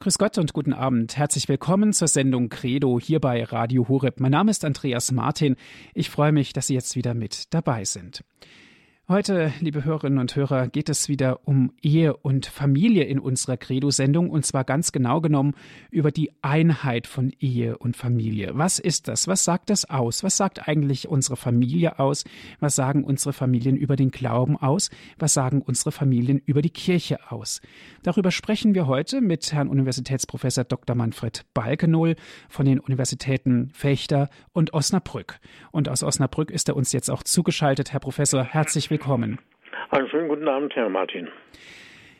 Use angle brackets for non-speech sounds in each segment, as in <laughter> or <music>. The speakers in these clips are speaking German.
Grüß Gott und guten Abend. Herzlich willkommen zur Sendung Credo hier bei Radio Horeb. Mein Name ist Andreas Martin. Ich freue mich, dass Sie jetzt wieder mit dabei sind. Heute, liebe Hörerinnen und Hörer, geht es wieder um Ehe und Familie in unserer Credo-Sendung und zwar ganz genau genommen über die Einheit von Ehe und Familie. Was ist das? Was sagt das aus? Was sagt eigentlich unsere Familie aus? Was sagen unsere Familien über den Glauben aus? Was sagen unsere Familien über die Kirche aus? Darüber sprechen wir heute mit Herrn Universitätsprofessor Dr. Manfred Balkenohl von den Universitäten Fechter und Osnabrück. Und aus Osnabrück ist er uns jetzt auch zugeschaltet. Herr Professor, herzlich willkommen willkommen. Einen schönen guten Abend, Herr Martin.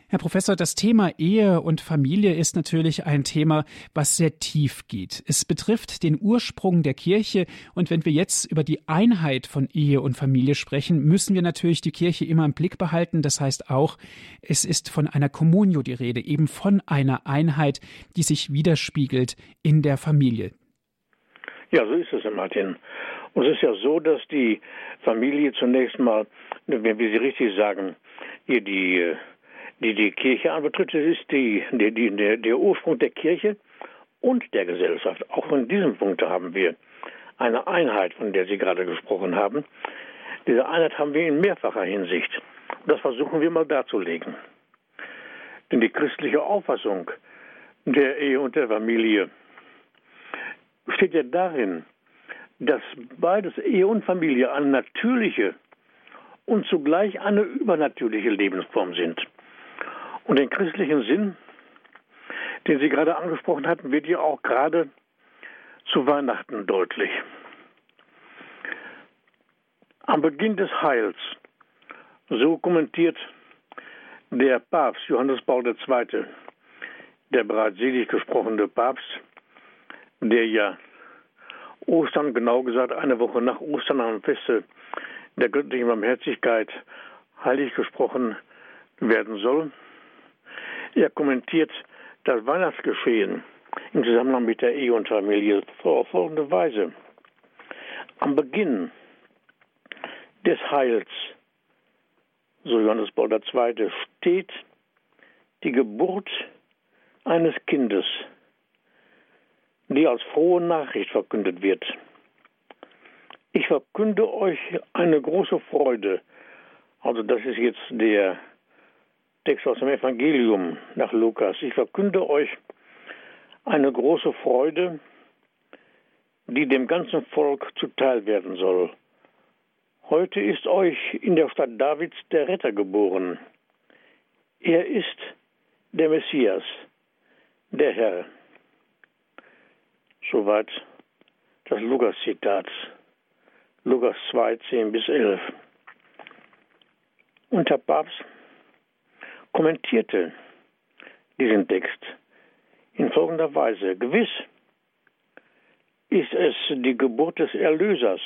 Herr Professor, das Thema Ehe und Familie ist natürlich ein Thema, was sehr tief geht. Es betrifft den Ursprung der Kirche und wenn wir jetzt über die Einheit von Ehe und Familie sprechen, müssen wir natürlich die Kirche immer im Blick behalten. Das heißt auch, es ist von einer Communio die Rede, eben von einer Einheit, die sich widerspiegelt in der Familie. Ja, so ist es, Herr Martin. Und es ist ja so, dass die Familie zunächst mal, wenn wir sie richtig sagen, hier die, die, die Kirche anbetritt, das ist die, die, die, der, der Ursprung der Kirche und der Gesellschaft. Auch in diesem Punkt haben wir eine Einheit, von der Sie gerade gesprochen haben. Diese Einheit haben wir in mehrfacher Hinsicht. Das versuchen wir mal darzulegen. Denn die christliche Auffassung der Ehe und der Familie besteht ja darin, dass beides Ehe und Familie eine natürliche und zugleich eine übernatürliche Lebensform sind. Und den christlichen Sinn, den Sie gerade angesprochen hatten, wird ja auch gerade zu Weihnachten deutlich. Am Beginn des Heils, so kommentiert der Papst Johannes Paul II., der bereits selig gesprochene Papst, der ja Ostern, genau gesagt eine Woche nach Ostern am Feste der göttlichen Barmherzigkeit heilig gesprochen werden soll. Er kommentiert das Weihnachtsgeschehen im Zusammenhang mit der Ehe und Familie auf folgende Weise. Am Beginn des Heils, so Johannes Paul II., steht die Geburt eines Kindes die als frohe Nachricht verkündet wird. Ich verkünde euch eine große Freude. Also das ist jetzt der Text aus dem Evangelium nach Lukas. Ich verkünde euch eine große Freude, die dem ganzen Volk zuteil werden soll. Heute ist euch in der Stadt Davids der Retter geboren. Er ist der Messias, der Herr. Soweit das Lukas-Zitat. Lukas 2, 10 bis 11. Und der Papst kommentierte diesen Text in folgender Weise. Gewiss ist es die Geburt des Erlösers,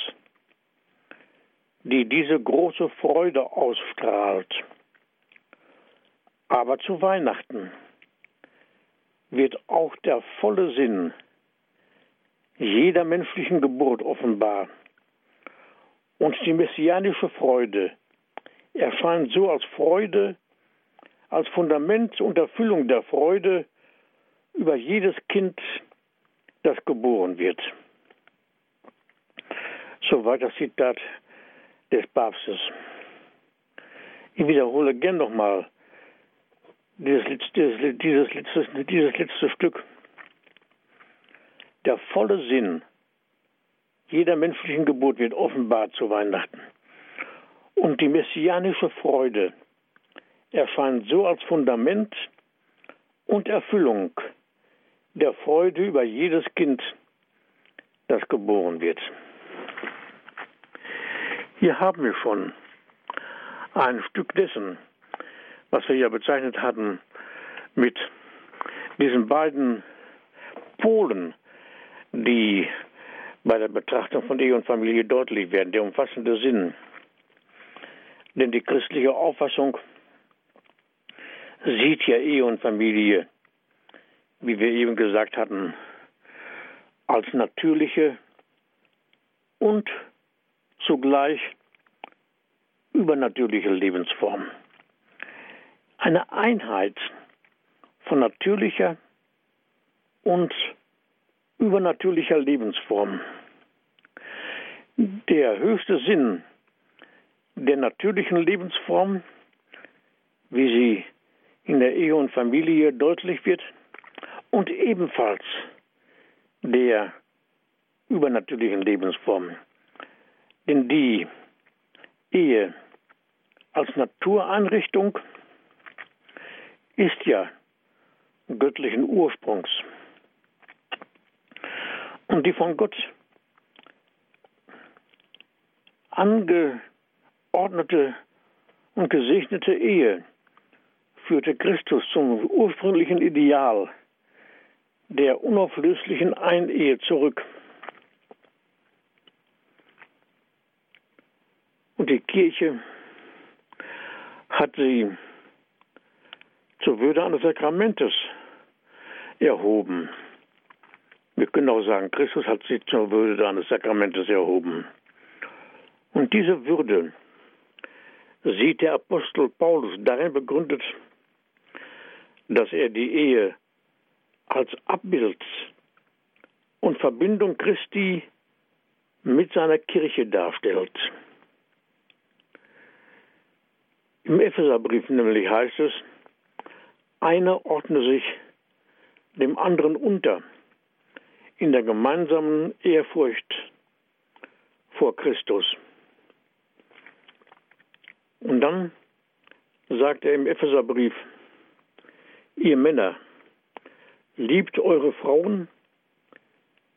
die diese große Freude ausstrahlt. Aber zu Weihnachten wird auch der volle Sinn jeder menschlichen Geburt offenbar. Und die messianische Freude erscheint so als Freude, als Fundament und Erfüllung der Freude über jedes Kind, das geboren wird. Soweit das Zitat des Papstes. Ich wiederhole gern nochmal dieses, dieses, dieses, dieses letzte Stück der volle Sinn jeder menschlichen Geburt wird offenbar zu Weihnachten. Und die messianische Freude erscheint so als Fundament und Erfüllung der Freude über jedes Kind, das geboren wird. Hier haben wir schon ein Stück dessen, was wir ja bezeichnet hatten mit diesen beiden Polen die bei der Betrachtung von Ehe und Familie deutlich werden, der umfassende Sinn. Denn die christliche Auffassung sieht ja Ehe und Familie, wie wir eben gesagt hatten, als natürliche und zugleich übernatürliche Lebensform. Eine Einheit von natürlicher und übernatürlicher Lebensform. Der höchste Sinn der natürlichen Lebensform, wie sie in der Ehe und Familie deutlich wird, und ebenfalls der übernatürlichen Lebensform. Denn die Ehe als Natureinrichtung ist ja göttlichen Ursprungs. Und die von Gott angeordnete und gesegnete Ehe führte Christus zum ursprünglichen Ideal der unauflöslichen Einehe zurück. Und die Kirche hat sie zur Würde eines Sakramentes erhoben. Wir können auch sagen, Christus hat sie zur Würde eines Sakramentes erhoben. Und diese Würde sieht der Apostel Paulus darin begründet, dass er die Ehe als Abbild und Verbindung Christi mit seiner Kirche darstellt. Im Epheserbrief nämlich heißt es, einer ordne sich dem anderen unter in der gemeinsamen Ehrfurcht vor Christus. Und dann sagt er im Epheserbrief, ihr Männer, liebt eure Frauen,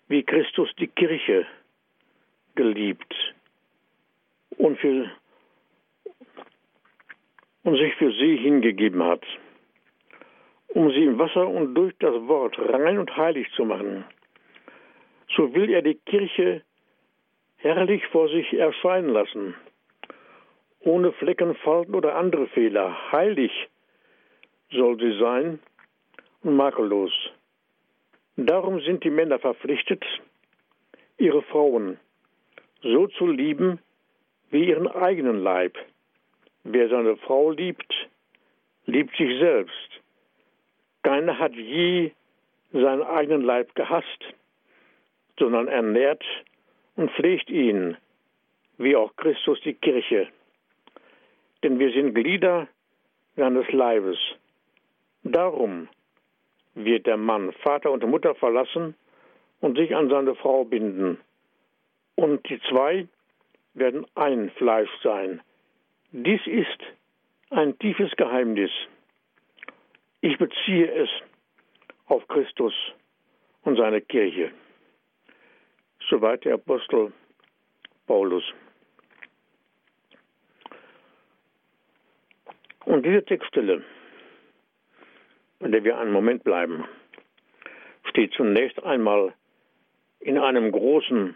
wie Christus die Kirche geliebt und, für, und sich für sie hingegeben hat, um sie im Wasser und durch das Wort rein und heilig zu machen. So will er die Kirche herrlich vor sich erscheinen lassen, ohne Flecken, Falten oder andere Fehler. Heilig soll sie sein und makellos. Darum sind die Männer verpflichtet, ihre Frauen so zu lieben wie ihren eigenen Leib. Wer seine Frau liebt, liebt sich selbst. Keiner hat je seinen eigenen Leib gehasst, sondern ernährt und pflegt ihn, wie auch Christus die Kirche. Denn wir sind Glieder seines Leibes. Darum wird der Mann Vater und Mutter verlassen und sich an seine Frau binden. Und die zwei werden ein Fleisch sein. Dies ist ein tiefes Geheimnis. Ich beziehe es auf Christus und seine Kirche. Soweit der Apostel Paulus. Und diese Textstelle in der wir einen Moment bleiben, steht zunächst einmal in einem großen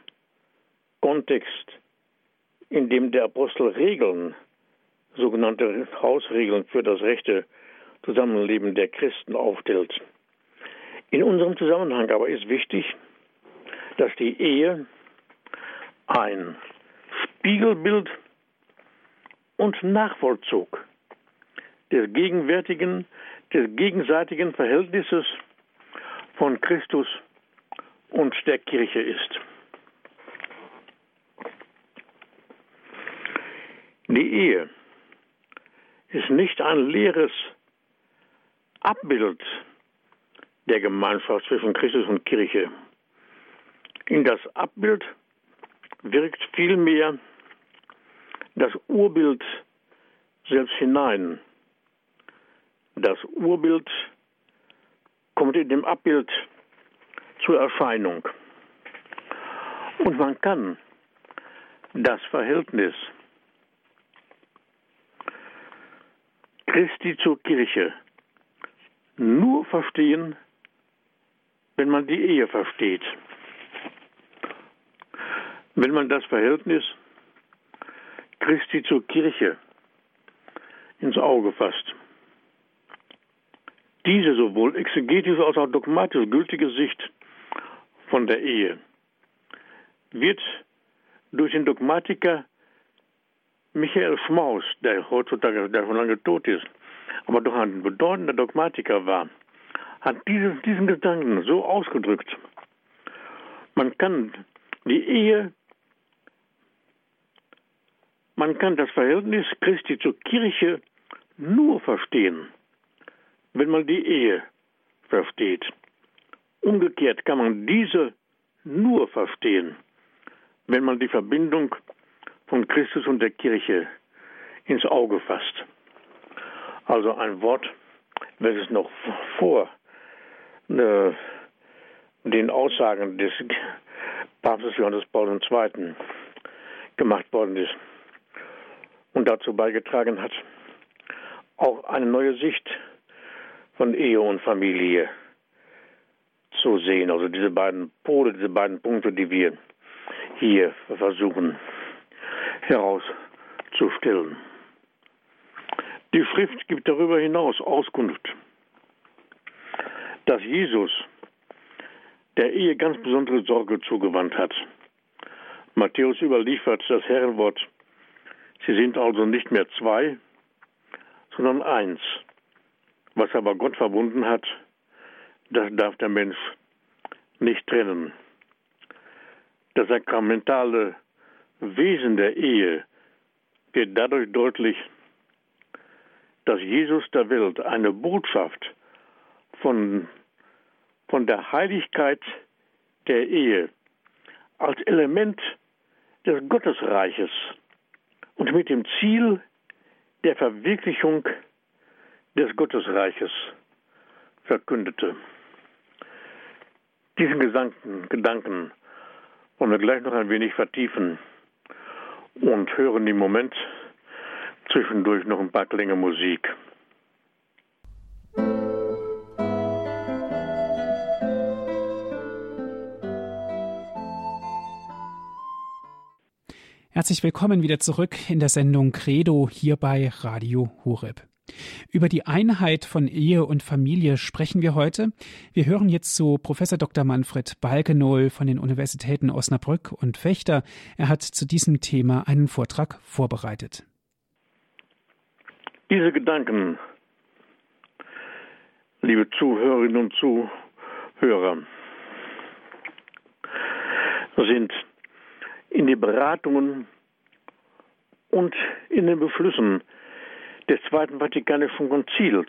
Kontext, in dem der Apostel Regeln, sogenannte Hausregeln für das rechte Zusammenleben der Christen aufstellt. In unserem Zusammenhang aber ist wichtig, dass die Ehe ein Spiegelbild und Nachvollzug des gegenwärtigen des gegenseitigen Verhältnisses von Christus und der Kirche ist. Die Ehe ist nicht ein leeres Abbild der Gemeinschaft zwischen Christus und Kirche. In das Abbild wirkt vielmehr das Urbild selbst hinein, das Urbild kommt in dem Abbild zur Erscheinung. Und man kann das Verhältnis Christi zur Kirche nur verstehen, wenn man die Ehe versteht. Wenn man das Verhältnis Christi zur Kirche ins Auge fasst diese sowohl exegetische als auch dogmatisch gültige Sicht von der Ehe wird durch den Dogmatiker Michael Schmaus, der heutzutage der schon lange tot ist, aber doch ein bedeutender Dogmatiker war, hat diesen, diesen Gedanken so ausgedrückt. Man kann die Ehe, man kann das Verhältnis Christi zur Kirche nur verstehen, wenn man die Ehe versteht. Umgekehrt kann man diese nur verstehen, wenn man die Verbindung von Christus und der Kirche ins Auge fasst. Also ein Wort, welches noch vor äh, den Aussagen des Papstes Johannes Paul II. gemacht worden ist und dazu beigetragen hat, auch eine neue Sicht von Ehe und Familie zu sehen. Also diese beiden Pole, diese beiden Punkte, die wir hier versuchen herauszustellen. Die Schrift gibt darüber hinaus Auskunft, dass Jesus der Ehe ganz besondere Sorge zugewandt hat. Matthäus überliefert das Herrenwort, sie sind also nicht mehr zwei, sondern eins. Was aber Gott verbunden hat, das darf der Mensch nicht trennen. Das sakramentale Wesen der Ehe wird dadurch deutlich, dass Jesus der Welt eine Botschaft von, von der Heiligkeit der Ehe als Element des Gottesreiches und mit dem Ziel der Verwirklichung des Gottesreiches verkündete. Diesen Gedanken, Gedanken wollen wir gleich noch ein wenig vertiefen und hören im Moment zwischendurch noch ein paar Klänge Musik. Herzlich willkommen wieder zurück in der Sendung Credo hier bei Radio Horeb. Über die Einheit von Ehe und Familie sprechen wir heute. Wir hören jetzt zu Professor Dr. Manfred Balkenohl von den Universitäten Osnabrück und Fechter. Er hat zu diesem Thema einen Vortrag vorbereitet. Diese Gedanken, liebe Zuhörerinnen und Zuhörer, sind in die Beratungen und in den Beschlüssen des Zweiten Vatikanischen Konzils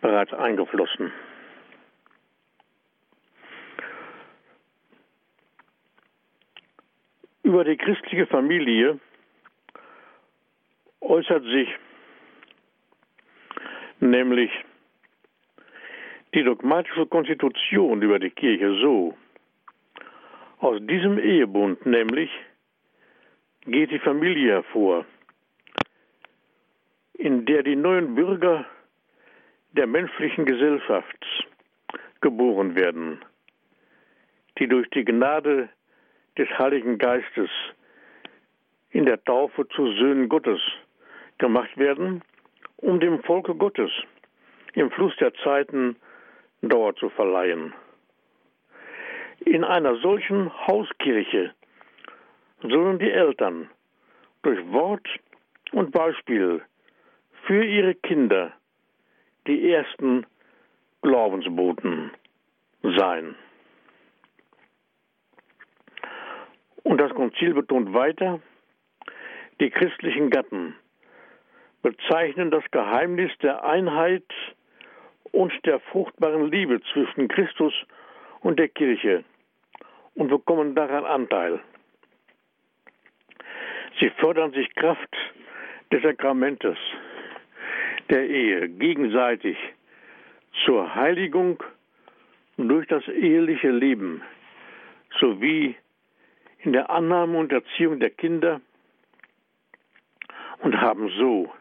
bereits eingeflossen. Über die christliche Familie äußert sich nämlich die dogmatische Konstitution über die Kirche so. Aus diesem Ehebund nämlich geht die Familie hervor in der die neuen Bürger der menschlichen Gesellschaft geboren werden, die durch die Gnade des Heiligen Geistes in der Taufe zu Söhnen Gottes gemacht werden, um dem Volke Gottes im Fluss der Zeiten Dauer zu verleihen. In einer solchen Hauskirche sollen die Eltern durch Wort und Beispiel für ihre Kinder die ersten Glaubensboten sein. Und das Konzil betont weiter, die christlichen Gatten bezeichnen das Geheimnis der Einheit und der fruchtbaren Liebe zwischen Christus und der Kirche und bekommen daran Anteil. Sie fördern sich Kraft des Sakramentes der Ehe gegenseitig zur Heiligung durch das eheliche Leben sowie in der Annahme und Erziehung der Kinder und haben so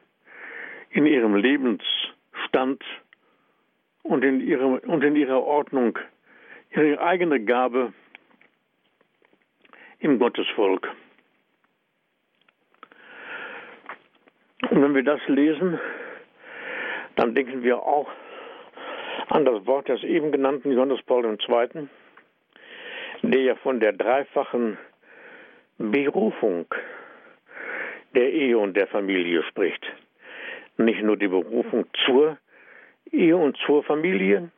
in ihrem Lebensstand und in, ihrem, und in ihrer Ordnung ihre eigene Gabe im Gottesvolk. Und wenn wir das lesen, dann denken wir auch an das Wort des eben genannten Johannes Paul II., der ja von der dreifachen Berufung der Ehe und der Familie spricht. Nicht nur die Berufung zur Ehe und zur Familie,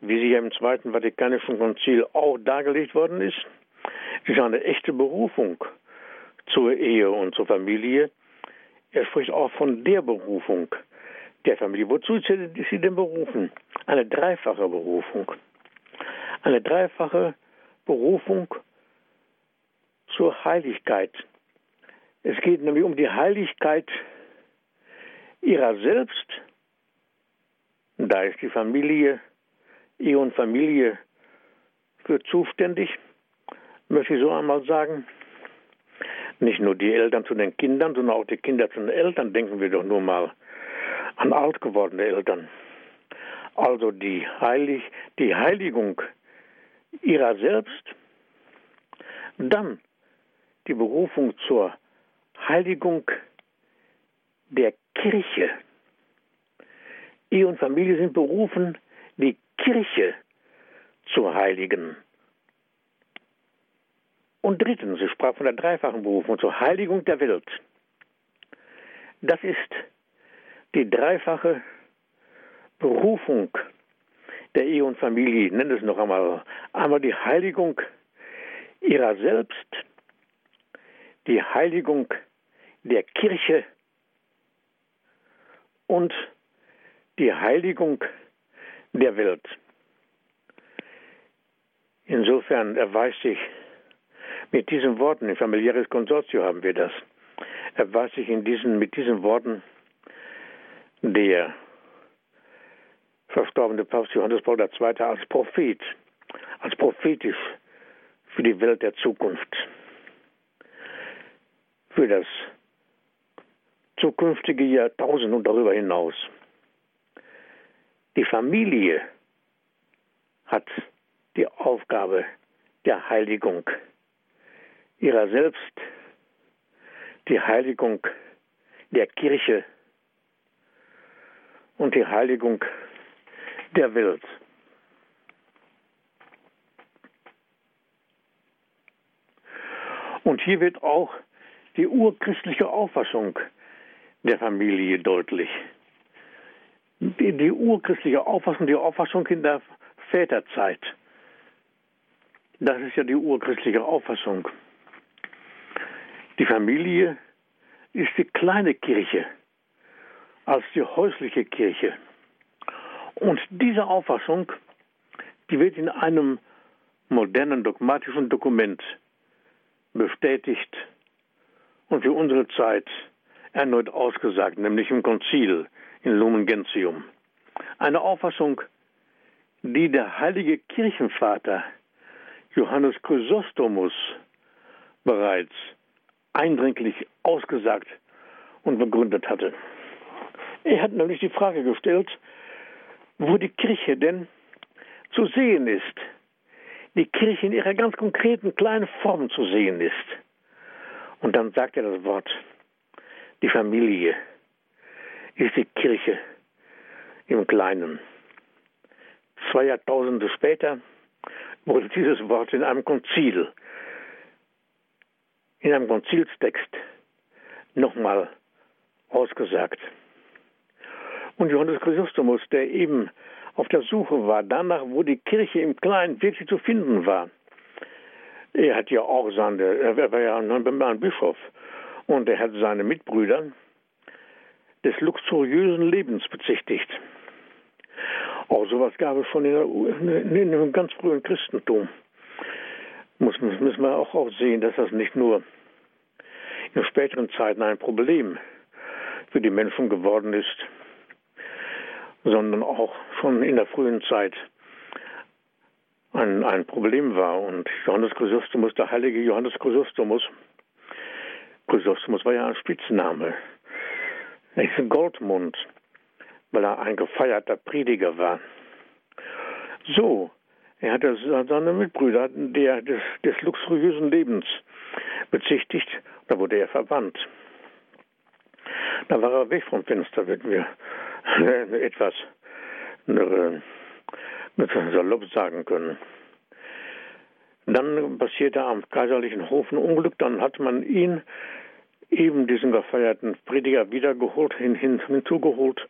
wie sie ja im Zweiten Vatikanischen Konzil auch dargelegt worden ist, ist eine echte Berufung zur Ehe und zur Familie. Er spricht auch von der Berufung der Familie. Wozu ist sie denn berufen? Eine dreifache Berufung. Eine dreifache Berufung zur Heiligkeit. Es geht nämlich um die Heiligkeit ihrer selbst. Da ist die Familie, Ehe und Familie für zuständig, möchte ich so einmal sagen. Nicht nur die Eltern zu den Kindern, sondern auch die Kinder zu den Eltern. Denken wir doch nur mal an alt gewordene Eltern. Also die, Heilig, die Heiligung ihrer selbst, dann die Berufung zur Heiligung der Kirche. Ehe und Familie sind berufen, die Kirche zu heiligen. Und drittens, sie sprach von der dreifachen Berufung zur Heiligung der Welt. Das ist die dreifache Berufung der Ehe und Familie. Ich nenne es noch einmal. Einmal die Heiligung ihrer selbst, die Heiligung der Kirche und die Heiligung der Welt. Insofern erweist sich mit diesen Worten, im familiäres Konsortio haben wir das, erweist sich in diesen, mit diesen Worten der verstorbene Papst Johannes Paul II. als Prophet, als prophetisch für die Welt der Zukunft, für das zukünftige Jahrtausend und darüber hinaus. Die Familie hat die Aufgabe der Heiligung ihrer selbst, die Heiligung der Kirche und die Heiligung der Welt. Und hier wird auch die urchristliche Auffassung der Familie deutlich. Die, die urchristliche Auffassung, die Auffassung in der Väterzeit. Das ist ja die urchristliche Auffassung. Die Familie ist die kleine Kirche als die häusliche Kirche. Und diese Auffassung, die wird in einem modernen dogmatischen Dokument bestätigt und für unsere Zeit erneut ausgesagt, nämlich im Konzil in Lumen Gentium. Eine Auffassung, die der heilige Kirchenvater Johannes Chrysostomus bereits eindringlich ausgesagt und begründet hatte. Er hat nämlich die Frage gestellt, wo die Kirche denn zu sehen ist. Die Kirche in ihrer ganz konkreten kleinen Form zu sehen ist. Und dann sagt er das Wort, die Familie ist die Kirche im Kleinen. Zwei Jahrtausende später wurde dieses Wort in einem Konzil, in einem Konzilstext nochmal ausgesagt. Und Johannes Chrysostomus, der eben auf der Suche war danach, wo die Kirche im Kleinen wirklich zu finden war. Er hat ja auch seine, er war ja ein Bischof und er hat seine Mitbrüder des luxuriösen Lebens bezichtigt. Auch sowas gab es schon in, der, in dem ganz frühen Christentum. Muss, müssen wir auch, sehen, dass das nicht nur in späteren Zeiten ein Problem für die Menschen geworden ist, sondern auch schon in der frühen Zeit ein, ein Problem war. Und Johannes Chrysostomus, der heilige Johannes Chrysostomus, Chrysostomus war ja ein Spitzname. Er ist Goldmund, weil er ein gefeierter Prediger war. So, er hatte seine Mitbrüder der, des, des luxuriösen Lebens bezichtigt, da wurde er verbannt. Da war er weg vom Fenster, wenn wir <laughs> etwas äh, salopp sagen können. Dann passierte am kaiserlichen Hof ein Unglück, dann hat man ihn, eben diesen gefeierten Prediger, wiedergeholt, hin, hin, hinzugeholt,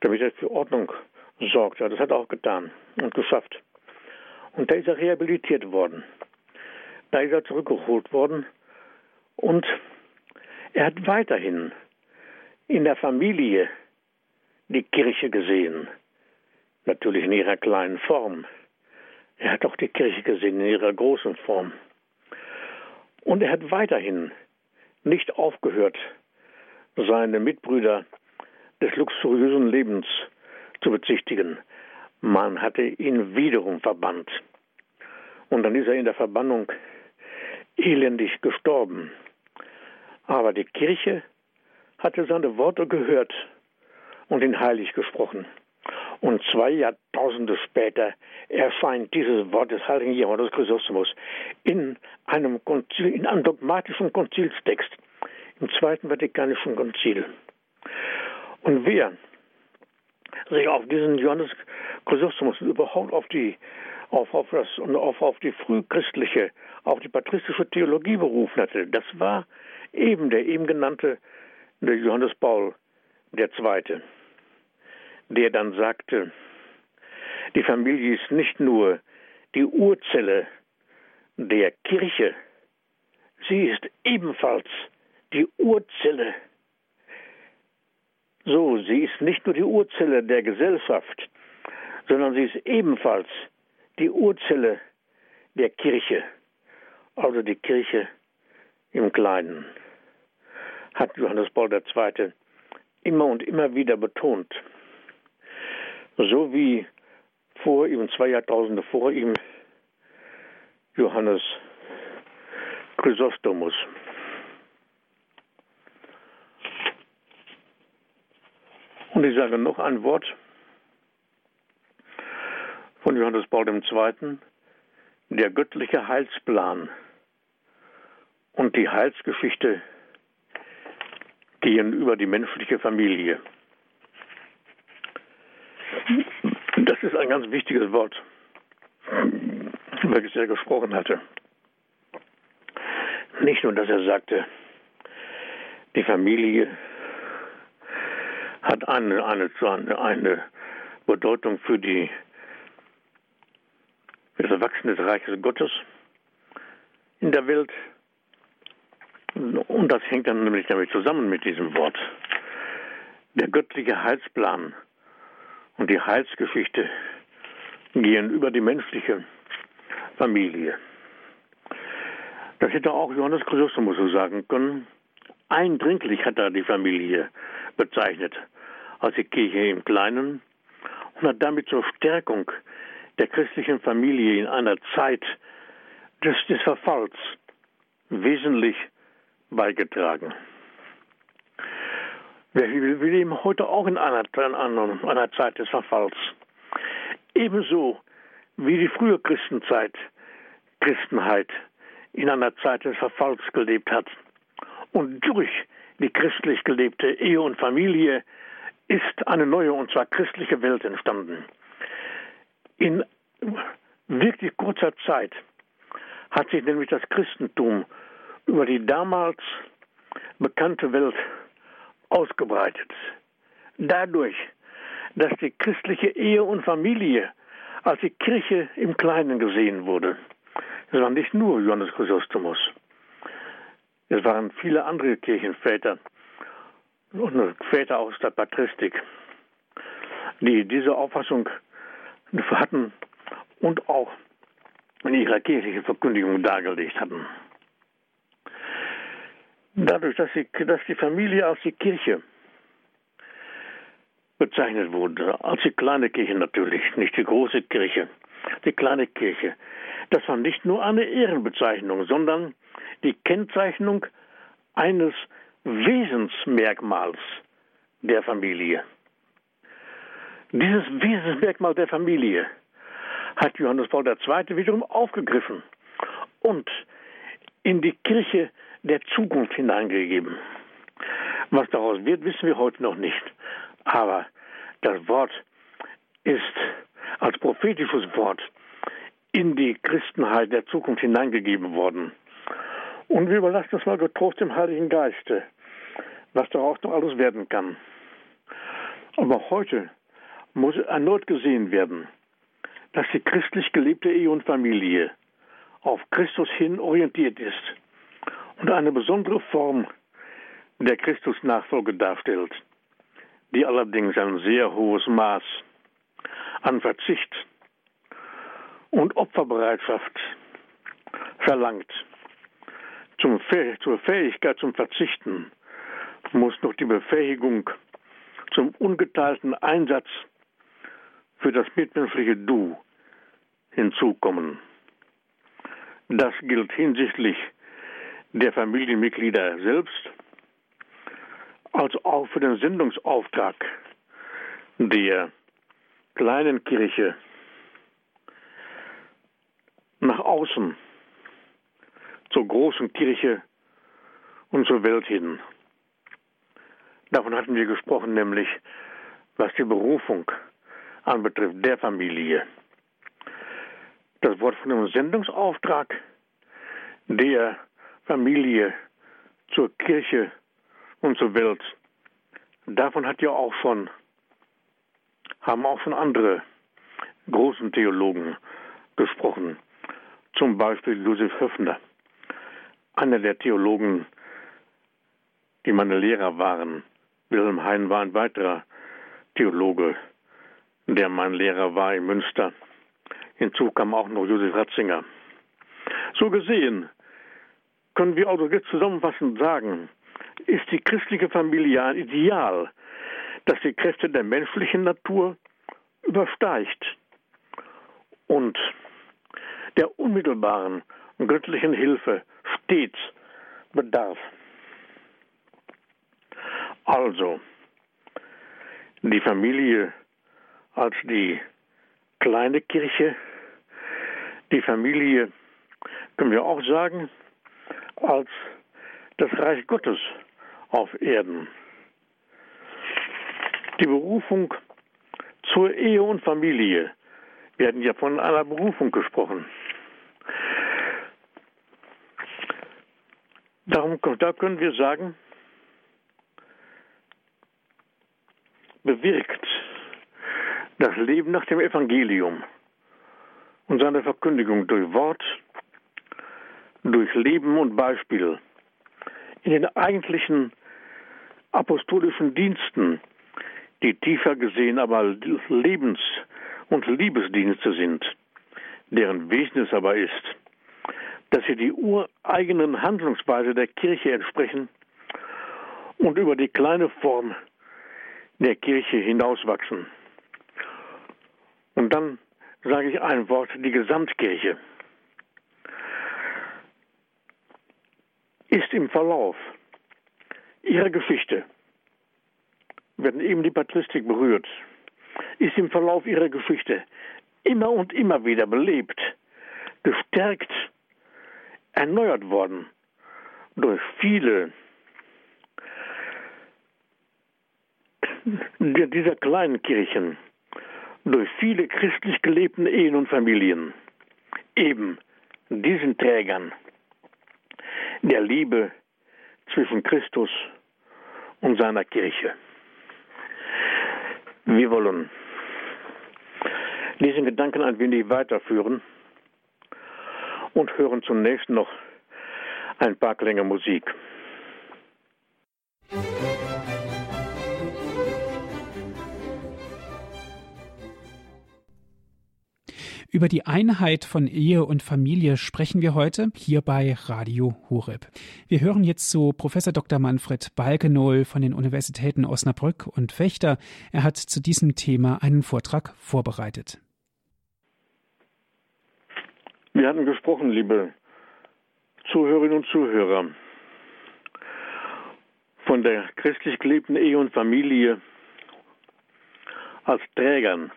damit er für Ordnung sorgte. Das hat er auch getan und geschafft. Und da ist er rehabilitiert worden. Da ist er zurückgeholt worden und er hat weiterhin in der Familie die Kirche gesehen. Natürlich in ihrer kleinen Form. Er hat auch die Kirche gesehen in ihrer großen Form. Und er hat weiterhin nicht aufgehört, seine Mitbrüder des luxuriösen Lebens zu bezichtigen. Man hatte ihn wiederum verbannt. Und dann ist er in der Verbannung elendig gestorben. Aber die Kirche hatte seine Worte gehört und ihn heilig gesprochen. Und zwei Jahrtausende später erscheint dieses Wort des heiligen Johannes Chrysostomus in einem, Konzil, in einem dogmatischen Konzilstext im Zweiten Vatikanischen Konzil. Und wer sich auf diesen Johannes Chrysostomus überhaupt auf die auf, auf, das, auf, auf die frühchristliche, auf die patristische Theologie berufen hatte, das war eben der eben genannte der Johannes Paul II., der dann sagte, die Familie ist nicht nur die Urzelle der Kirche, sie ist ebenfalls die Urzelle. So, sie ist nicht nur die Urzelle der Gesellschaft, sondern sie ist ebenfalls die Urzelle der Kirche, also die Kirche im Kleinen, hat Johannes Paul II. immer und immer wieder betont. So wie vor ihm, zwei Jahrtausende vor ihm, Johannes Chrysostomus. Und ich sage noch ein Wort von Johannes Paul II., der göttliche Heilsplan und die Heilsgeschichte gehen über die menschliche Familie. Das ist ein ganz wichtiges Wort, welches er gesprochen hatte. Nicht nur, dass er sagte, die Familie hat eine, eine, eine Bedeutung für die für das Erwachsene des Reiches Gottes in der Welt. Und das hängt dann nämlich damit zusammen mit diesem Wort. Der göttliche Heilsplan und die Heilsgeschichte gehen über die menschliche Familie. Das hätte auch Johannes Chrysostomus so sagen können. Eindringlich hat er die Familie bezeichnet als die Kirche im Kleinen und hat damit zur Stärkung der christlichen Familie in einer Zeit des, des Verfalls wesentlich beigetragen. Wir, wir leben heute auch in einer, in einer Zeit des Verfalls. Ebenso wie die frühe Christenzeit, Christenheit in einer Zeit des Verfalls gelebt hat. Und durch die christlich gelebte Ehe und Familie ist eine neue, und zwar christliche Welt entstanden. In wirklich kurzer Zeit hat sich nämlich das Christentum über die damals bekannte Welt ausgebreitet. Dadurch, dass die christliche Ehe und Familie als die Kirche im Kleinen gesehen wurde. Es war nicht nur Johannes Chrysostomus. Es waren viele andere Kirchenväter und Väter aus der Patristik, die diese Auffassung hatten und auch in ihrer kirchlichen Verkündigung dargelegt hatten. Dadurch, dass die, dass die Familie als die Kirche bezeichnet wurde, als die kleine Kirche natürlich, nicht die große Kirche, die kleine Kirche, das war nicht nur eine Ehrenbezeichnung, sondern die Kennzeichnung eines Wesensmerkmals der Familie. Dieses Wesensmerkmal der Familie hat Johannes Paul II. wiederum aufgegriffen und in die Kirche der Zukunft hineingegeben. Was daraus wird, wissen wir heute noch nicht. Aber das Wort ist als prophetisches Wort in die Christenheit der Zukunft hineingegeben worden. Und wir überlassen es mal getrost dem Heiligen Geiste, was daraus noch alles werden kann. Aber heute muss erneut gesehen werden, dass die christlich gelebte Ehe und Familie auf Christus hin orientiert ist und eine besondere Form der Christusnachfolge darstellt, die allerdings ein sehr hohes Maß an Verzicht und Opferbereitschaft verlangt. Zum, zur Fähigkeit zum Verzichten muss noch die Befähigung zum ungeteilten Einsatz für das mitmenschliche Du hinzukommen. Das gilt hinsichtlich der Familienmitglieder selbst, als auch für den Sendungsauftrag der kleinen Kirche nach außen zur großen Kirche und zur Welt hin. Davon hatten wir gesprochen, nämlich was die Berufung anbetrifft, der Familie. Das Wort von einem Sendungsauftrag der Familie zur Kirche und zur Welt. Davon hat ja auch schon, haben auch schon andere großen Theologen gesprochen. Zum Beispiel Josef Höfner, einer der Theologen, die meine Lehrer waren. Wilhelm Hein war ein weiterer Theologe, der mein Lehrer war in Münster. Hinzu kam auch noch Josef Ratzinger. So gesehen können wir also jetzt zusammenfassend sagen, ist die christliche Familie ein Ideal, das die Kräfte der menschlichen Natur übersteigt und der unmittelbaren göttlichen Hilfe stets bedarf. Also, die Familie als die kleine Kirche, die Familie, können wir auch sagen, als das Reich Gottes auf Erden. Die Berufung zur Ehe und Familie. Wir hatten ja von einer Berufung gesprochen. Darum, da können wir sagen, bewirkt. Das Leben nach dem Evangelium und seine Verkündigung durch Wort, durch Leben und Beispiel in den eigentlichen apostolischen Diensten, die tiefer gesehen aber Lebens- und Liebesdienste sind, deren Wesen es aber ist, dass sie die ureigenen Handlungsweise der Kirche entsprechen und über die kleine Form der Kirche hinauswachsen. Und dann sage ich ein Wort, die Gesamtkirche ist im Verlauf ihrer Geschichte, werden eben die Patristik berührt, ist im Verlauf ihrer Geschichte immer und immer wieder belebt, gestärkt, erneuert worden durch viele dieser kleinen Kirchen, durch viele christlich gelebten Ehen und Familien, eben diesen Trägern der Liebe zwischen Christus und seiner Kirche. Wir wollen diesen Gedanken ein wenig weiterführen und hören zunächst noch ein paar Klänge Musik. Über die Einheit von Ehe und Familie sprechen wir heute hier bei Radio Horeb. Wir hören jetzt zu Professor Dr. Manfred Balkenohl von den Universitäten Osnabrück und Fechter. Er hat zu diesem Thema einen Vortrag vorbereitet. Wir hatten gesprochen, liebe Zuhörerinnen und Zuhörer, von der christlich gelebten Ehe und Familie als Trägern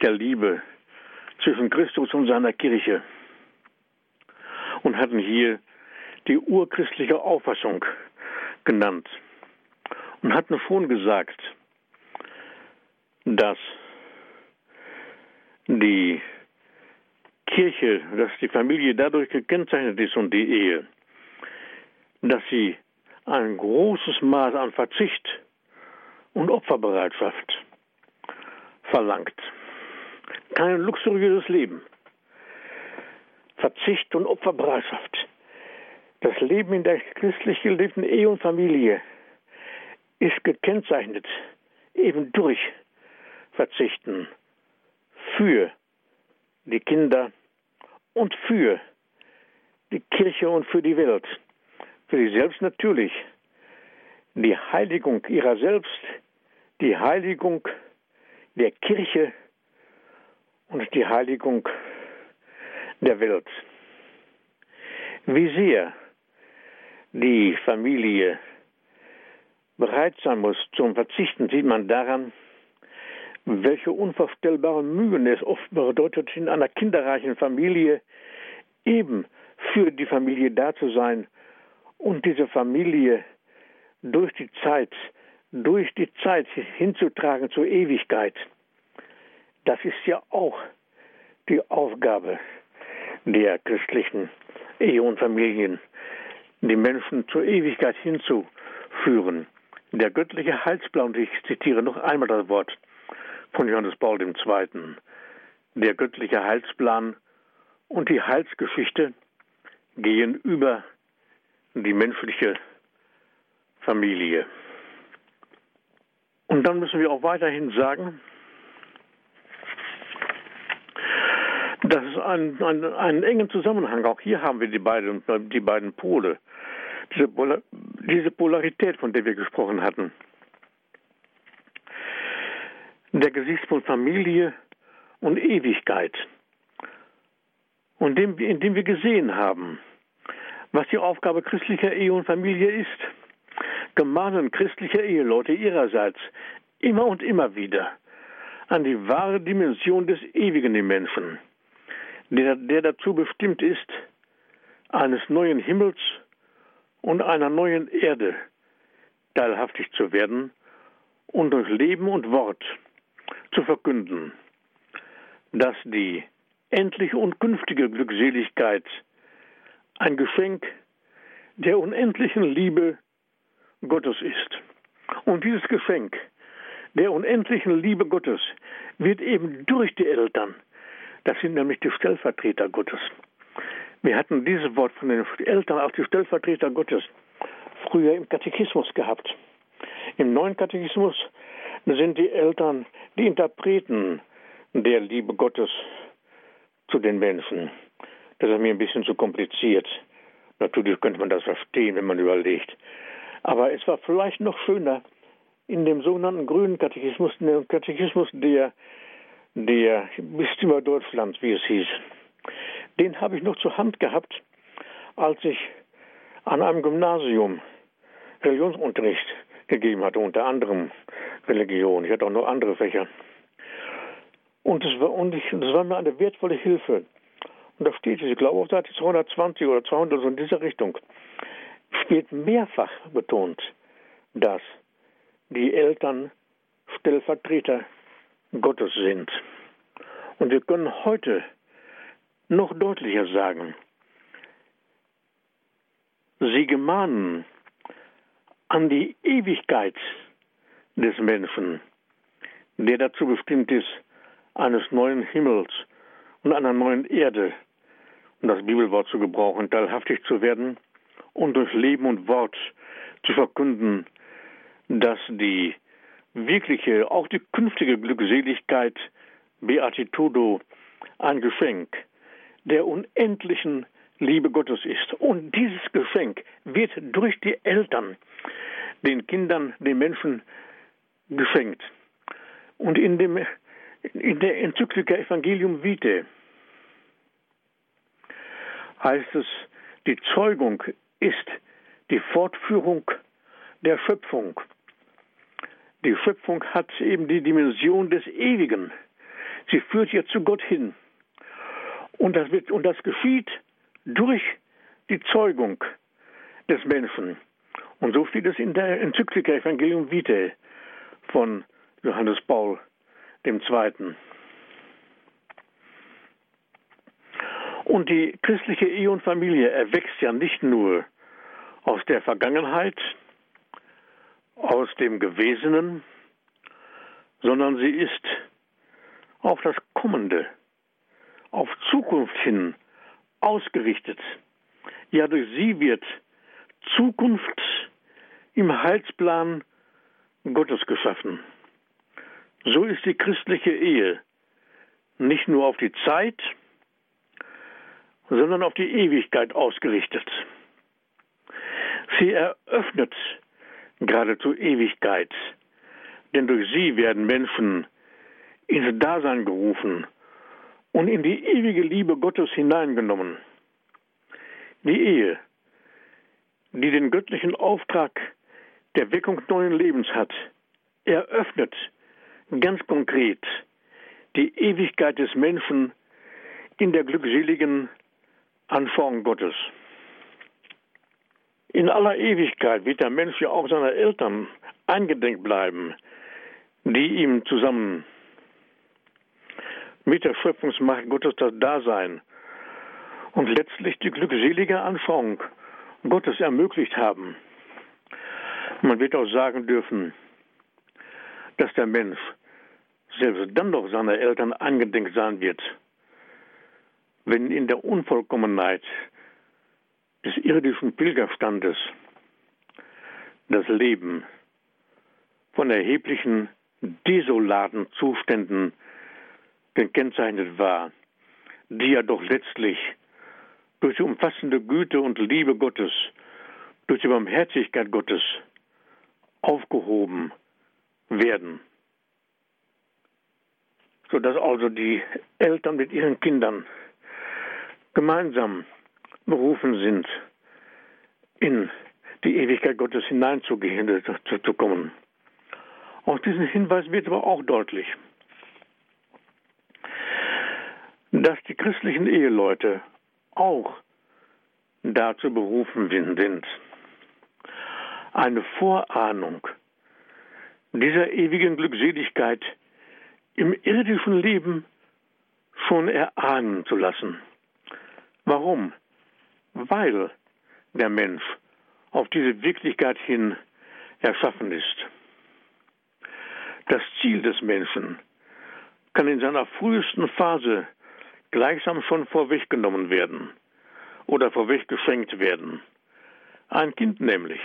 der Liebe zwischen Christus und seiner Kirche und hatten hier die urchristliche Auffassung genannt und hatten schon gesagt, dass die Kirche, dass die Familie dadurch gekennzeichnet ist und die Ehe, dass sie ein großes Maß an Verzicht und Opferbereitschaft verlangt. Kein luxuriöses Leben. Verzicht und Opferbereitschaft. Das Leben in der christlich gelebten Ehe und Familie ist gekennzeichnet eben durch Verzichten für die Kinder und für die Kirche und für die Welt. Für sie selbst natürlich. Die Heiligung ihrer selbst, die Heiligung der Kirche und die Heiligung der Welt. Wie sehr die Familie bereit sein muss zum Verzichten, sieht man daran, welche unvorstellbaren Mühen es oft bedeutet, in einer kinderreichen Familie eben für die Familie da zu sein und diese Familie durch die Zeit, durch die Zeit hinzutragen zur Ewigkeit. Das ist ja auch die Aufgabe der christlichen Ehe und Familien, die Menschen zur Ewigkeit hinzuführen. Der göttliche Heilsplan, und ich zitiere noch einmal das Wort von Johannes Paul II., der göttliche Heilsplan und die Heilsgeschichte gehen über die menschliche Familie. Und dann müssen wir auch weiterhin sagen, dass es einen, einen, einen, engen Zusammenhang, auch hier haben wir die beiden, die beiden Pole, diese, diese Polarität, von der wir gesprochen hatten. Der Gesichtspunkt Familie und Ewigkeit. Und indem, indem wir gesehen haben, was die Aufgabe christlicher Ehe und Familie ist, gemahnen christliche Eheleute ihrerseits immer und immer wieder an die wahre Dimension des Ewigen im Menschen, der, der dazu bestimmt ist, eines neuen Himmels und einer neuen Erde teilhaftig zu werden und durch Leben und Wort zu verkünden, dass die endliche und künftige Glückseligkeit ein Geschenk der unendlichen Liebe Gottes ist. Und dieses Geschenk der unendlichen Liebe Gottes wird eben durch die Eltern, das sind nämlich die Stellvertreter Gottes. Wir hatten dieses Wort von den Eltern als die Stellvertreter Gottes früher im Katechismus gehabt. Im neuen Katechismus sind die Eltern die Interpreten der Liebe Gottes zu den Menschen. Das ist mir ein bisschen zu kompliziert. Natürlich könnte man das verstehen, wenn man überlegt. Aber es war vielleicht noch schöner in dem sogenannten grünen Katechismus, in dem Katechismus der, der Bistümer Deutschlands, wie es hieß. Den habe ich noch zur Hand gehabt, als ich an einem Gymnasium Religionsunterricht gegeben hatte, unter anderem Religion. Ich hatte auch noch andere Fächer. Und das war, und ich, das war mir eine wertvolle Hilfe. Und da steht es, ich glaube auf Seite 220 oder 200, so in dieser Richtung, wird mehrfach betont, dass die Eltern Stellvertreter Gottes sind. Und wir können heute noch deutlicher sagen, sie gemahnen an die Ewigkeit des Menschen, der dazu bestimmt ist, eines neuen Himmels und einer neuen Erde, um das Bibelwort zu gebrauchen, teilhaftig zu werden und durch Leben und Wort zu verkünden, dass die wirkliche, auch die künftige Glückseligkeit Beatitudo ein Geschenk der unendlichen Liebe Gottes ist. Und dieses Geschenk wird durch die Eltern den Kindern, den Menschen geschenkt. Und in, dem, in der Enzyklika Evangelium Vitae heißt es, die Zeugung ist die Fortführung der Schöpfung. Die Schöpfung hat eben die Dimension des Ewigen. Sie führt ja zu Gott hin. Und das, wird, und das geschieht durch die Zeugung des Menschen. Und so steht es in der Enzyklika Evangelium Vitae von Johannes Paul II. Und die christliche Ehe und Familie erwächst ja nicht nur aus der Vergangenheit, aus dem Gewesenen, sondern sie ist auf das Kommende, auf Zukunft hin ausgerichtet. Ja, durch sie wird Zukunft im Heilsplan Gottes geschaffen. So ist die christliche Ehe nicht nur auf die Zeit, sondern auf die Ewigkeit ausgerichtet. Sie eröffnet geradezu Ewigkeit, denn durch sie werden Menschen ins Dasein gerufen und in die ewige Liebe Gottes hineingenommen. Die Ehe, die den göttlichen Auftrag der Weckung neuen Lebens hat, eröffnet ganz konkret die Ewigkeit des Menschen in der glückseligen Anforderung Gottes. In aller Ewigkeit wird der Mensch ja auch seiner Eltern eingedenk bleiben, die ihm zusammen mit der Schöpfungsmacht Gottes das Dasein und letztlich die glückselige Anschauung Gottes ermöglicht haben. Man wird auch sagen dürfen, dass der Mensch selbst dann noch seiner Eltern angedenk sein wird, wenn in der Unvollkommenheit des irdischen Pilgerstandes das Leben von erheblichen desolaten Zuständen gekennzeichnet war, die ja doch letztlich durch die umfassende Güte und Liebe Gottes, durch die Barmherzigkeit Gottes aufgehoben werden. Sodass also die Eltern mit ihren Kindern gemeinsam berufen sind, in die Ewigkeit Gottes hineinzugehen, zu, zu kommen. Aus diesem Hinweis wird aber auch deutlich, dass die christlichen Eheleute auch dazu berufen sind, eine Vorahnung dieser ewigen Glückseligkeit im irdischen Leben schon erahnen zu lassen. Warum? Weil der Mensch auf diese Wirklichkeit hin erschaffen ist. Das Ziel des Menschen kann in seiner frühesten Phase gleichsam schon vorweggenommen werden oder vorweggeschenkt werden. Ein Kind nämlich,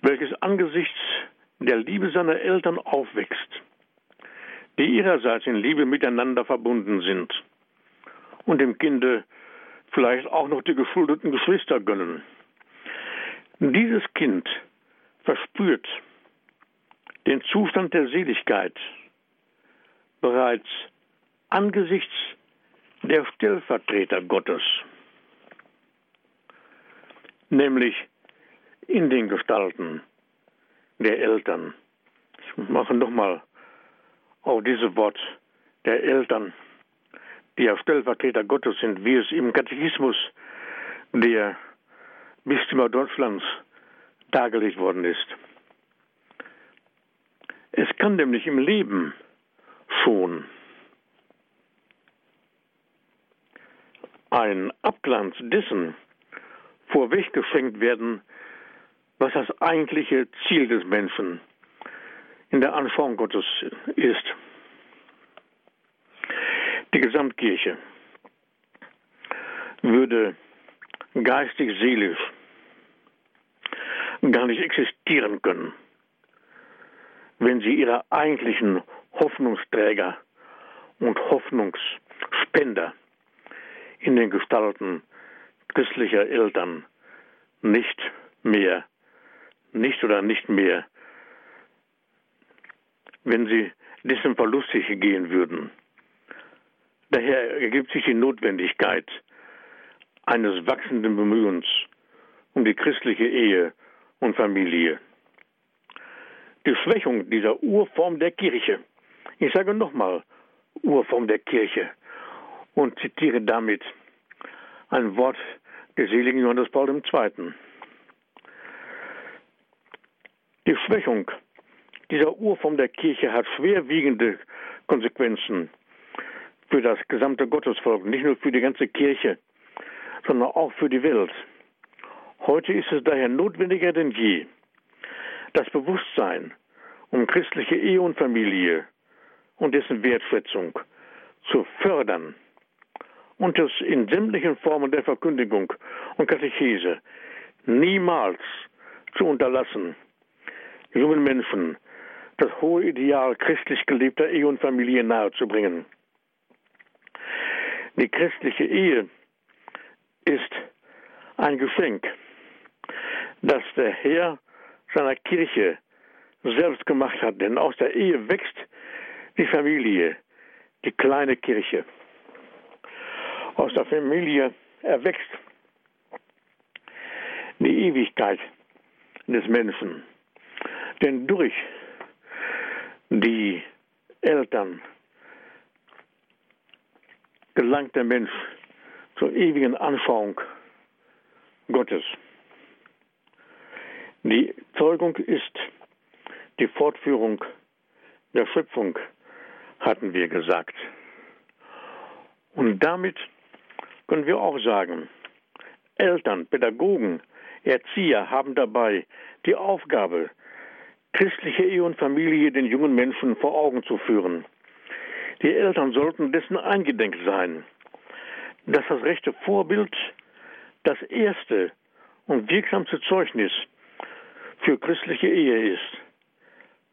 welches angesichts der Liebe seiner Eltern aufwächst, die ihrerseits in Liebe miteinander verbunden sind und dem Kinde vielleicht auch noch die geschuldeten Geschwister gönnen. Dieses Kind verspürt den Zustand der Seligkeit bereits angesichts der Stellvertreter Gottes, nämlich in den Gestalten der Eltern. Ich mache nochmal auf dieses Wort der Eltern, die ja Stellvertreter Gottes sind, wie es im Katechismus der Bistümer Deutschlands dargelegt worden ist. Es kann nämlich im Leben schon ein Abglanz dessen vorweggeschenkt werden, was das eigentliche Ziel des Menschen in der Anschauung Gottes ist. Die Gesamtkirche würde geistig, seelisch gar nicht existieren können, wenn sie ihre eigentlichen Hoffnungsträger und Hoffnungsspender in den Gestalten christlicher Eltern nicht mehr, nicht oder nicht mehr, wenn sie dessen verlustig gehen würden. Daher ergibt sich die Notwendigkeit eines wachsenden Bemühens um die christliche Ehe und Familie. Die Schwächung dieser Urform der Kirche, ich sage nochmal Urform der Kirche, und zitiere damit ein Wort des seligen Johannes Paul II. Die Schwächung dieser Urform der Kirche hat schwerwiegende Konsequenzen für das gesamte Gottesvolk, nicht nur für die ganze Kirche, sondern auch für die Welt. Heute ist es daher notwendiger denn je, das Bewusstsein um christliche Ehe und Familie und dessen Wertschätzung zu fördern und es in sämtlichen Formen der Verkündigung und Katechese niemals zu unterlassen, jungen Menschen das hohe Ideal christlich gelebter Ehe und Familie nahezubringen. Die christliche Ehe ist ein Geschenk, das der Herr seiner Kirche selbst gemacht hat. Denn aus der Ehe wächst die Familie, die kleine Kirche. Aus der Familie erwächst die Ewigkeit des Menschen. Denn durch die Eltern gelangt der Mensch zur ewigen Anschauung Gottes. Die Zeugung ist die Fortführung der Schöpfung, hatten wir gesagt. Und damit können wir auch sagen, Eltern, Pädagogen, Erzieher haben dabei die Aufgabe, christliche Ehe und Familie den jungen Menschen vor Augen zu führen. Die Eltern sollten dessen eingedenk sein, dass das rechte Vorbild das erste und wirksamste Zeugnis für christliche Ehe ist.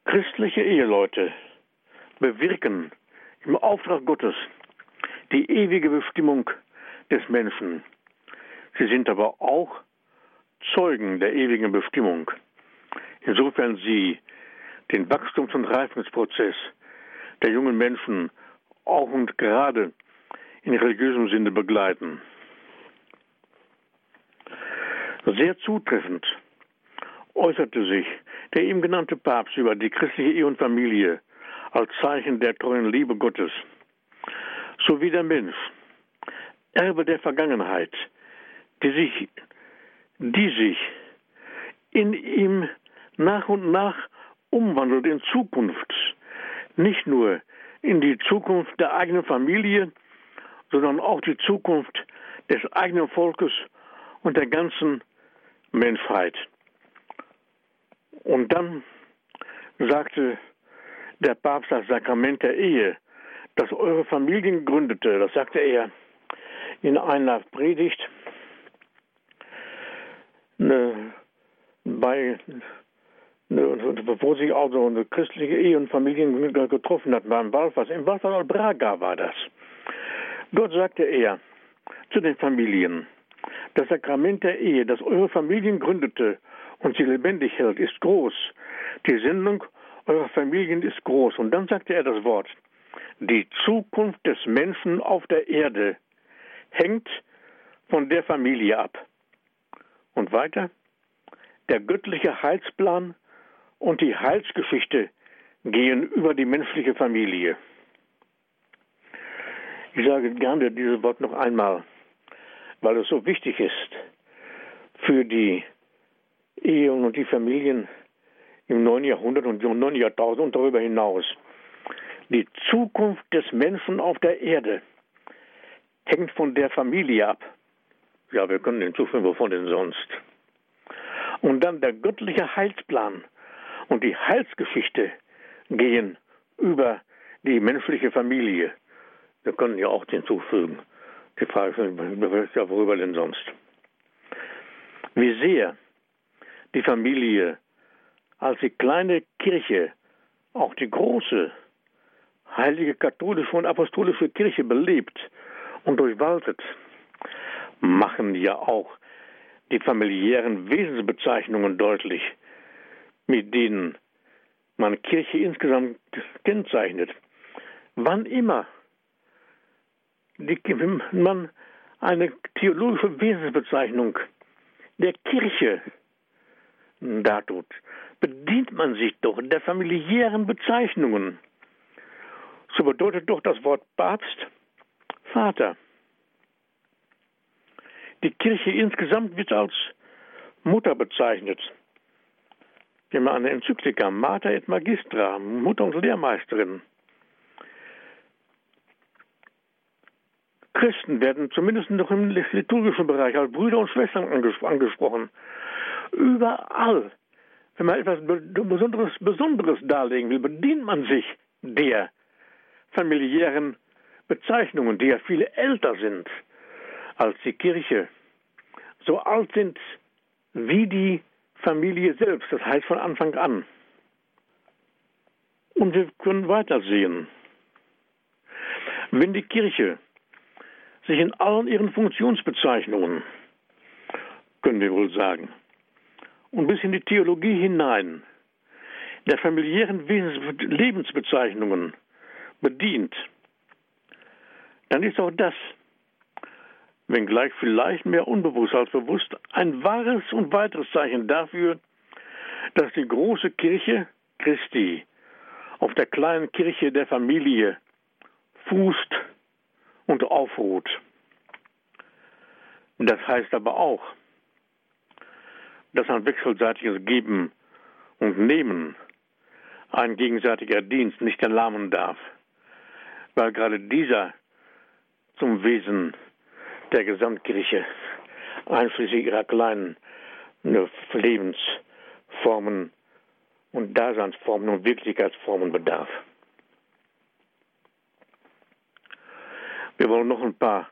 Christliche Eheleute bewirken im Auftrag Gottes die ewige Bestimmung des Menschen. Sie sind aber auch Zeugen der ewigen Bestimmung insofern sie den Wachstums- und Reifungsprozess der jungen Menschen auch und gerade in religiösem Sinne begleiten. Sehr zutreffend äußerte sich der ihm genannte Papst über die christliche Ehe und Familie als Zeichen der treuen Liebe Gottes. So wie der Mensch, Erbe der Vergangenheit, die sich, die sich in ihm nach und nach umwandelt in Zukunft. Nicht nur in die Zukunft der eigenen Familie, sondern auch die Zukunft des eigenen Volkes und der ganzen Menschheit. Und dann sagte der Papst das Sakrament der Ehe, das eure Familien gründete, das sagte er in einer Predigt ne, bei bevor sich also eine christliche Ehe und Familien getroffen hat beim Walfers. Im Walfers Braga war das. Dort sagte er zu den Familien, das Sakrament der Ehe, das eure Familien gründete und sie lebendig hält, ist groß. Die Sendung eurer Familien ist groß. Und dann sagte er das Wort, die Zukunft des Menschen auf der Erde hängt von der Familie ab. Und weiter, der göttliche Heilsplan und die Heilsgeschichte gehen über die menschliche Familie. Ich sage gerne dieses Wort noch einmal, weil es so wichtig ist für die Ehen und die Familien im neuen Jahrhundert und im neuen Jahrtausend und darüber hinaus. Die Zukunft des Menschen auf der Erde hängt von der Familie ab. Ja, wir können hinzufügen, wovon denn sonst. Und dann der göttliche Heilsplan und die Heilsgeschichte gehen über die menschliche Familie. Wir können ja auch hinzufügen. Die Frage ist ja, worüber denn sonst? Wie sehr die Familie als die kleine Kirche auch die große heilige katholische und apostolische Kirche belebt und durchwaltet, machen ja auch die familiären Wesensbezeichnungen deutlich, mit denen man Kirche insgesamt kennzeichnet. Wann immer die, man eine theologische Wesensbezeichnung der Kirche dartut, bedient man sich doch der familiären Bezeichnungen. So bedeutet doch das Wort Papst Vater. Die Kirche insgesamt wird als Mutter bezeichnet. Haben eine Enzyklika, Mater et Magistra, Mutter und Lehrmeisterin. Christen werden zumindest noch im liturgischen Bereich als Brüder und Schwestern angesprochen. Überall, wenn man etwas Besonderes, Besonderes darlegen will, bedient man sich der familiären Bezeichnungen, die ja viel älter sind als die Kirche, so alt sind wie die Familie selbst, das heißt von Anfang an. Und wir können weitersehen. Wenn die Kirche sich in allen ihren Funktionsbezeichnungen, können wir wohl sagen, und bis in die Theologie hinein der familiären Lebensbezeichnungen bedient, dann ist auch das, wenngleich vielleicht mehr unbewusst als bewusst, ein wahres und weiteres Zeichen dafür, dass die große Kirche Christi auf der kleinen Kirche der Familie fußt und aufruht. Das heißt aber auch, dass ein wechselseitiges Geben und Nehmen ein gegenseitiger Dienst nicht erlahmen darf, weil gerade dieser zum Wesen der Gesamtkirche einschließlich ihrer kleinen ne, Lebensformen und Daseinsformen und Wirklichkeitsformen bedarf. Wir wollen noch ein paar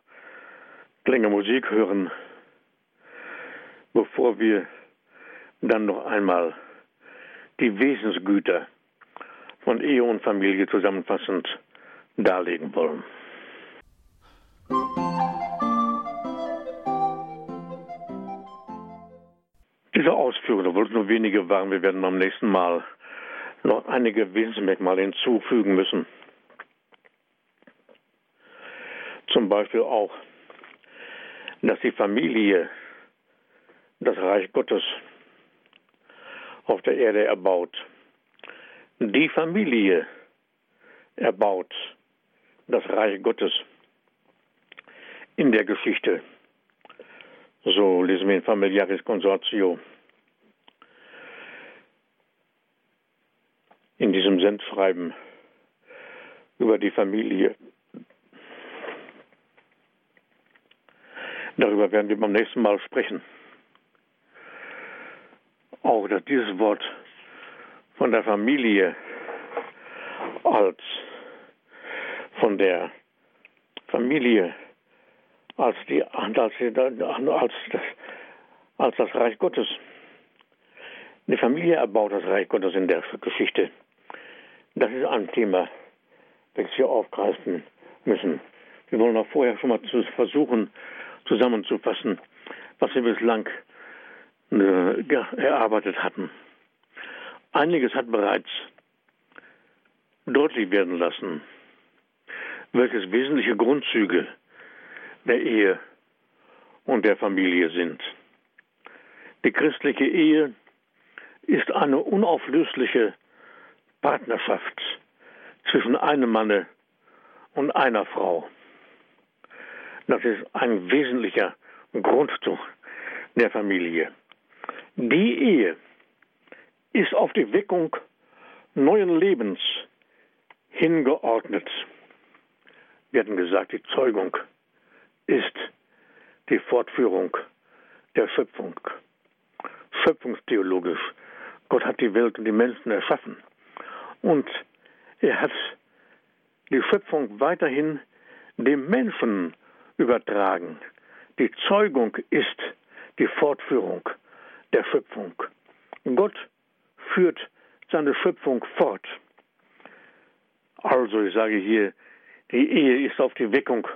Klänge Musik hören, bevor wir dann noch einmal die Wesensgüter von Ehe und Familie zusammenfassend darlegen wollen. Diese Ausführungen, obwohl es nur wenige waren, wir werden beim nächsten Mal noch einige Wesensmerkmale hinzufügen müssen. Zum Beispiel auch, dass die Familie das Reich Gottes auf der Erde erbaut. Die Familie erbaut das Reich Gottes in der Geschichte. So lesen wir in Familiaris Consortio. In diesem Sendschreiben über die Familie. Darüber werden wir beim nächsten Mal sprechen. Auch dass dieses Wort von der Familie als von der Familie als, die, als, als, das, als das Reich Gottes. Die Familie erbaut das Reich Gottes in der Geschichte. Das ist ein Thema, welches wir aufgreifen müssen. Wir wollen auch vorher schon mal versuchen, zusammenzufassen, was wir bislang äh, erarbeitet hatten. Einiges hat bereits deutlich werden lassen, welches wesentliche Grundzüge der Ehe und der Familie sind. Die christliche Ehe ist eine unauflösliche Partnerschaft zwischen einem Manne und einer Frau. Das ist ein wesentlicher Grundzug der Familie. Die Ehe ist auf die Weckung neuen Lebens hingeordnet. Wir hatten gesagt, die Zeugung ist die Fortführung der Schöpfung. Schöpfungstheologisch. Gott hat die Welt und die Menschen erschaffen. Und er hat die Schöpfung weiterhin dem Menschen übertragen. Die Zeugung ist die Fortführung der Schöpfung. Gott führt seine Schöpfung fort. Also, ich sage hier, die Ehe ist auf die Weckung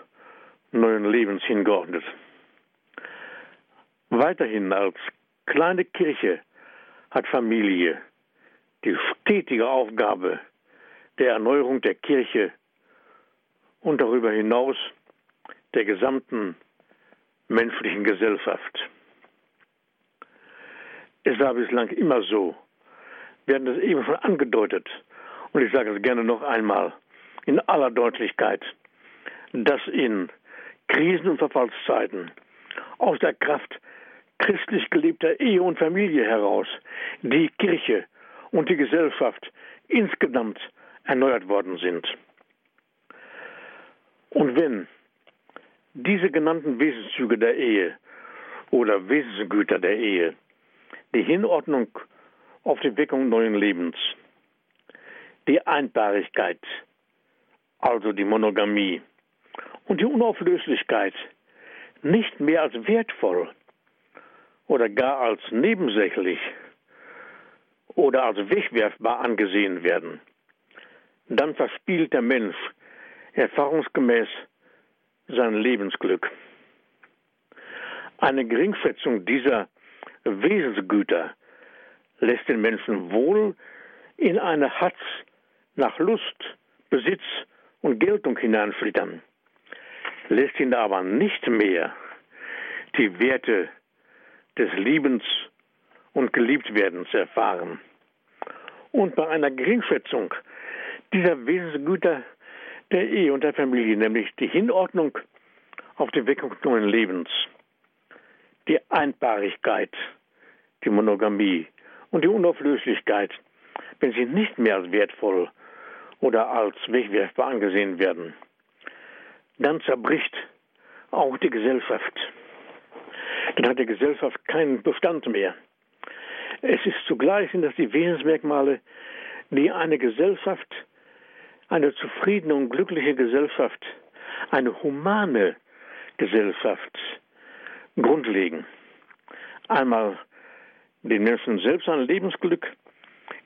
neuen Lebens hingeordnet. Weiterhin als kleine Kirche hat Familie die stetige Aufgabe der Erneuerung der Kirche und darüber hinaus der gesamten menschlichen Gesellschaft. Es war bislang immer so, wir hatten das eben schon angedeutet, und ich sage es gerne noch einmal, in aller Deutlichkeit, dass in Krisen- und Verfallszeiten aus der Kraft christlich gelebter Ehe und Familie heraus die Kirche und die Gesellschaft insgesamt erneuert worden sind. Und wenn diese genannten Wesenszüge der Ehe oder Wesensgüter der Ehe, die Hinordnung auf die Weckung neuen Lebens, die Einbarigkeit also die Monogamie und die Unauflöslichkeit, nicht mehr als wertvoll oder gar als nebensächlich oder als wegwerfbar angesehen werden, dann verspielt der Mensch erfahrungsgemäß sein Lebensglück. Eine Geringschätzung dieser Wesensgüter lässt den Menschen wohl in eine Hatz nach Lust, Besitz und Geltung hineinflittern, lässt ihn aber nicht mehr die Werte des Liebens und Geliebtwerdens erfahren. Und bei einer Geringschätzung dieser Wesensgüter der Ehe und der Familie, nämlich die Hinordnung auf die Weckung neuen Lebens, die Einpaarigkeit, die Monogamie und die Unauflöslichkeit, wenn sie nicht mehr als wertvoll oder als wegwerfbar angesehen werden, dann zerbricht auch die Gesellschaft. Dann hat die Gesellschaft keinen Bestand mehr. Es ist zugleich sind das die Wesensmerkmale, die eine Gesellschaft, eine zufriedene und glückliche Gesellschaft, eine humane Gesellschaft grundlegen. Einmal den Menschen selbst ein Lebensglück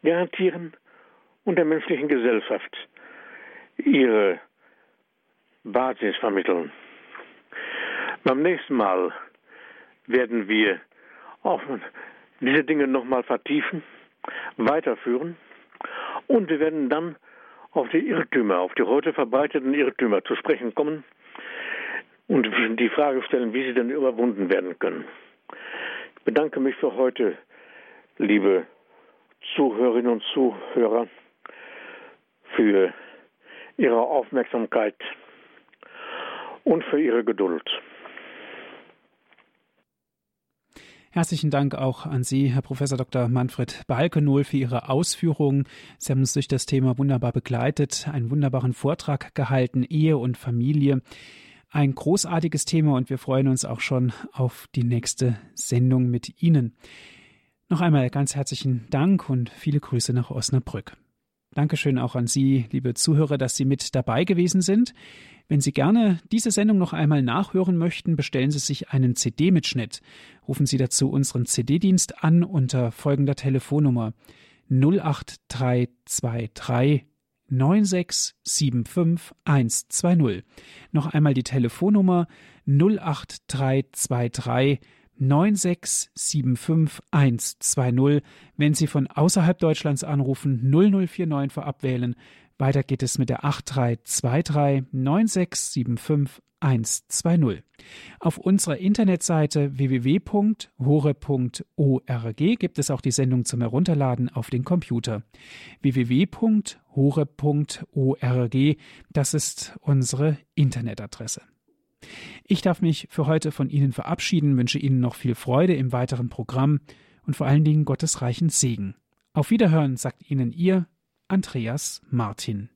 garantieren und der menschlichen Gesellschaft ihre Basis vermitteln. Beim nächsten Mal werden wir auch diese Dinge nochmal vertiefen, weiterführen und wir werden dann auf die Irrtümer, auf die heute verbreiteten Irrtümer zu sprechen kommen und die Frage stellen, wie sie denn überwunden werden können. Ich bedanke mich für heute, liebe Zuhörerinnen und Zuhörer, für Ihre Aufmerksamkeit und für Ihre Geduld. Herzlichen Dank auch an Sie, Herr Professor Dr. Manfred Balkenohl, für Ihre Ausführungen. Sie haben uns durch das Thema wunderbar begleitet, einen wunderbaren Vortrag gehalten, Ehe und Familie. Ein großartiges Thema und wir freuen uns auch schon auf die nächste Sendung mit Ihnen. Noch einmal ganz herzlichen Dank und viele Grüße nach Osnabrück. Dankeschön auch an Sie, liebe Zuhörer, dass Sie mit dabei gewesen sind. Wenn Sie gerne diese Sendung noch einmal nachhören möchten, bestellen Sie sich einen CD-Mitschnitt. Rufen Sie dazu unseren CD-Dienst an unter folgender Telefonnummer 08323 9675120. Noch einmal die Telefonnummer 08323 9675120. Wenn Sie von außerhalb Deutschlands anrufen, 0049 vorab wählen. Weiter geht es mit der 8323 9675120. Auf unserer Internetseite www.hore.org gibt es auch die Sendung zum Herunterladen auf den Computer. www.hore.org, das ist unsere Internetadresse. Ich darf mich für heute von Ihnen verabschieden, wünsche Ihnen noch viel Freude im weiteren Programm und vor allen Dingen Gottes reichen Segen. Auf Wiederhören sagt Ihnen Ihr Andreas Martin.